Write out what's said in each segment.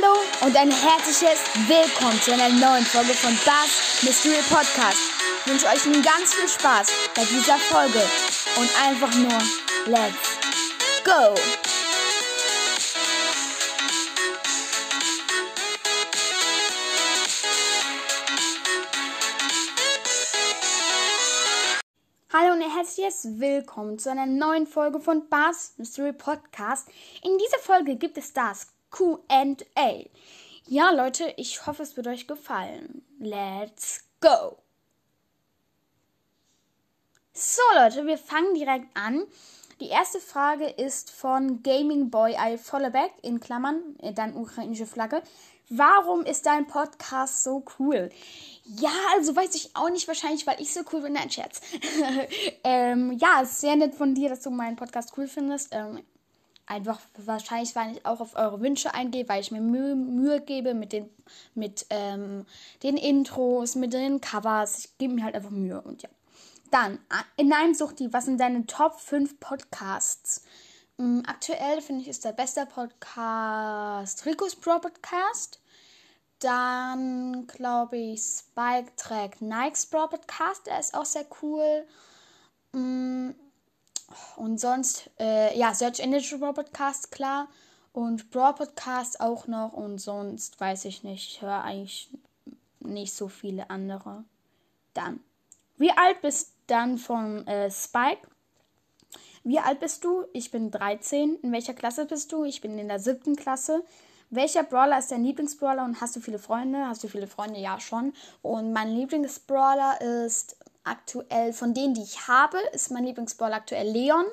Hallo und ein herzliches Willkommen zu einer neuen Folge von Bass Mystery Podcast. Ich wünsche euch nun ganz viel Spaß bei dieser Folge und einfach nur Let's Go! Hallo und herzliches Willkommen zu einer neuen Folge von Bass Mystery Podcast. In dieser Folge gibt es das QA. Ja, Leute, ich hoffe, es wird euch gefallen. Let's go! So, Leute, wir fangen direkt an. Die erste Frage ist von Gaming Boy I Followback in Klammern, äh, dann ukrainische Flagge. Warum ist dein Podcast so cool? Ja, also weiß ich auch nicht, wahrscheinlich, weil ich so cool bin. Nein, Scherz. ähm, ja, es ist sehr nett von dir, dass du meinen Podcast cool findest. Ähm, einfach wahrscheinlich, weil ich auch auf eure Wünsche eingehe, weil ich mir Mühe, Mühe gebe mit den, mit, ähm, den Intros, mit den Covers. Ich gebe mir halt einfach Mühe und ja. Dann, in einem Suchti, was sind deine Top 5 Podcasts? Ähm, aktuell finde ich ist der beste Podcast Ricos Pro Podcast. Dann glaube ich Spike Track Nikes Pro Podcast, der ist auch sehr cool. Ähm, und sonst, äh, ja, Search Engine Podcast, klar. Und Brawl Podcast auch noch. Und sonst weiß ich nicht. Ich höre eigentlich nicht so viele andere. Dann. Wie alt bist du dann von äh, Spike? Wie alt bist du? Ich bin 13. In welcher Klasse bist du? Ich bin in der siebten Klasse. Welcher Brawler ist dein Lieblingsbrawler und hast du viele Freunde? Hast du viele Freunde? Ja, schon. Und mein Lieblingsbrawler ist aktuell, von denen, die ich habe, ist mein Lieblingsbrawler aktuell Leon.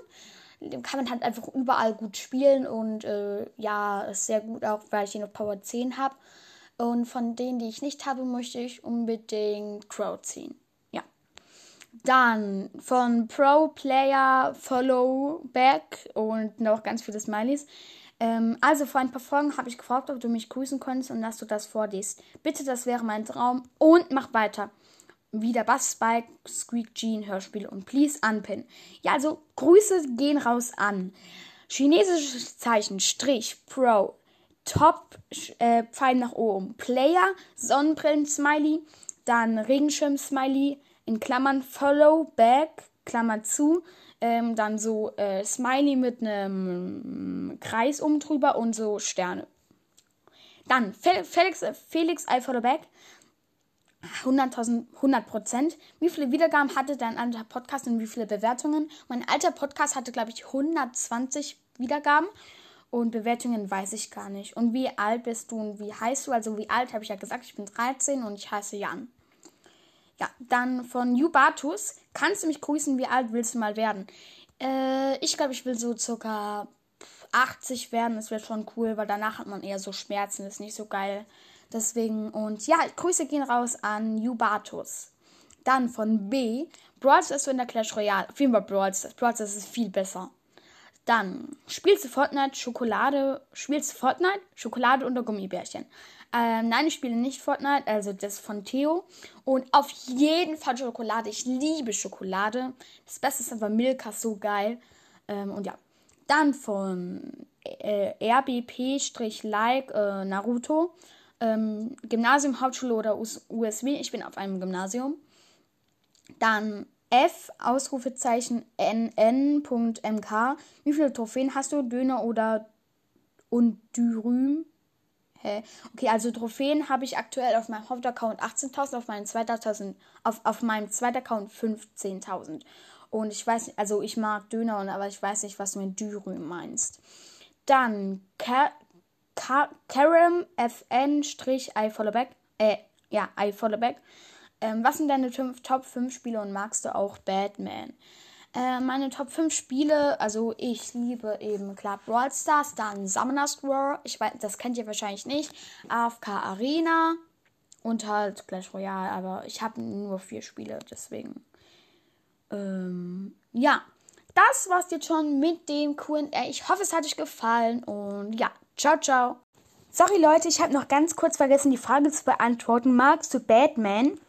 Den kann man halt einfach überall gut spielen und äh, ja, ist sehr gut auch, weil ich ihn auf Power 10 habe. Und von denen, die ich nicht habe, möchte ich unbedingt Crow ziehen. Dann von Pro Player Follow Back und noch ganz viele Smileys. Ähm, also vor ein paar Folgen habe ich gefragt, ob du mich grüßen könntest und dass du das vorliest. Bitte, das wäre mein Traum. Und mach weiter. Wieder Bass Spike, Squeak Jean Hörspiel und Please Unpin. Ja, also Grüße gehen raus an. Chinesisches Zeichen, Strich, Pro, Top, äh, Pfeil nach oben, Player, Sonnenbrillen Smiley, dann Regenschirm Smiley, in Klammern Follow Back, Klammer zu, ähm, dann so äh, Smiley mit einem Kreis oben drüber und so Sterne. Dann Felix, Felix I Follow Back. 100.000, 100 Prozent. Wie viele Wiedergaben hatte dein alter Podcast und wie viele Bewertungen? Mein alter Podcast hatte, glaube ich, 120 Wiedergaben und Bewertungen weiß ich gar nicht. Und wie alt bist du und wie heißt du? Also wie alt habe ich ja gesagt, ich bin 13 und ich heiße Jan. Ja, dann von Jubatus. Kannst du mich grüßen? Wie alt willst du mal werden? Äh, ich glaube, ich will so circa 80 werden. Das wäre schon cool, weil danach hat man eher so Schmerzen. Das ist nicht so geil. Deswegen, und ja, Grüße gehen raus an Jubatus. Dann von B. Brawl Stars du in der Clash Royale. Auf jeden Fall. Brawl Stars ist viel besser. Dann spielst du Fortnite, Schokolade, spielst du Fortnite, Schokolade oder Gummibärchen. Ähm, nein, ich spiele nicht Fortnite, also das von Theo. Und auf jeden Fall Schokolade. Ich liebe Schokolade. Das Beste ist einfach Milka, so geil. Ähm, und ja. Dann von äh, RBP-Like äh, Naruto. Ähm, Gymnasium, Hauptschule oder USW. Ich bin auf einem Gymnasium. Dann F, Ausrufezeichen NN.mk. Wie viele Trophäen hast du? Döner oder und Dürüm? Hä? Okay, also Trophäen habe ich aktuell auf meinem Hauptaccount 18.000, auf meinem zweiten auf, auf meinem zweiten Account 15.000. Und ich weiß also ich mag Döner, aber ich weiß nicht, was du mit Dürüm meinst. Dann Karam FN I follow back. Äh, ja, I follow back. Ähm, was sind deine Top 5 Spiele und magst du auch Batman? Äh, meine Top 5 Spiele, also ich liebe eben klar Brawl Stars, dann Summoners War, ich weiß, das kennt ihr wahrscheinlich nicht, AFK Arena und halt Clash Royale, aber ich habe nur vier Spiele, deswegen. Ähm, ja, das war's jetzt schon mit dem Q&A. Ich hoffe, es hat euch gefallen und ja, ciao, ciao. Sorry Leute, ich habe noch ganz kurz vergessen, die Frage zu beantworten. Magst du Batman?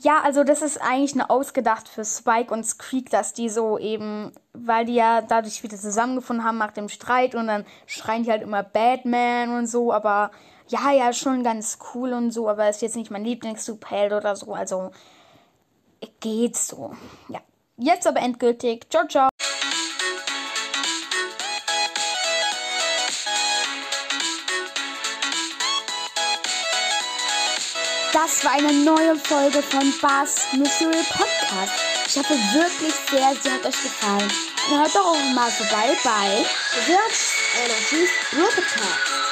Ja, also das ist eigentlich nur ausgedacht für Spike und Squeak, dass die so eben, weil die ja dadurch wieder zusammengefunden haben nach dem Streit und dann schreien die halt immer Batman und so, aber ja, ja, schon ganz cool und so, aber ist jetzt nicht mein Lieblings-Superheld oder so, also geht so. Ja, jetzt aber endgültig. Ciao, ciao. Das war eine neue Folge von Bars Mystery Podcast. Ich hoffe wirklich sehr, sie hat euch gefallen. Und hört doch auch mal vorbei bei Words Energies Podcast.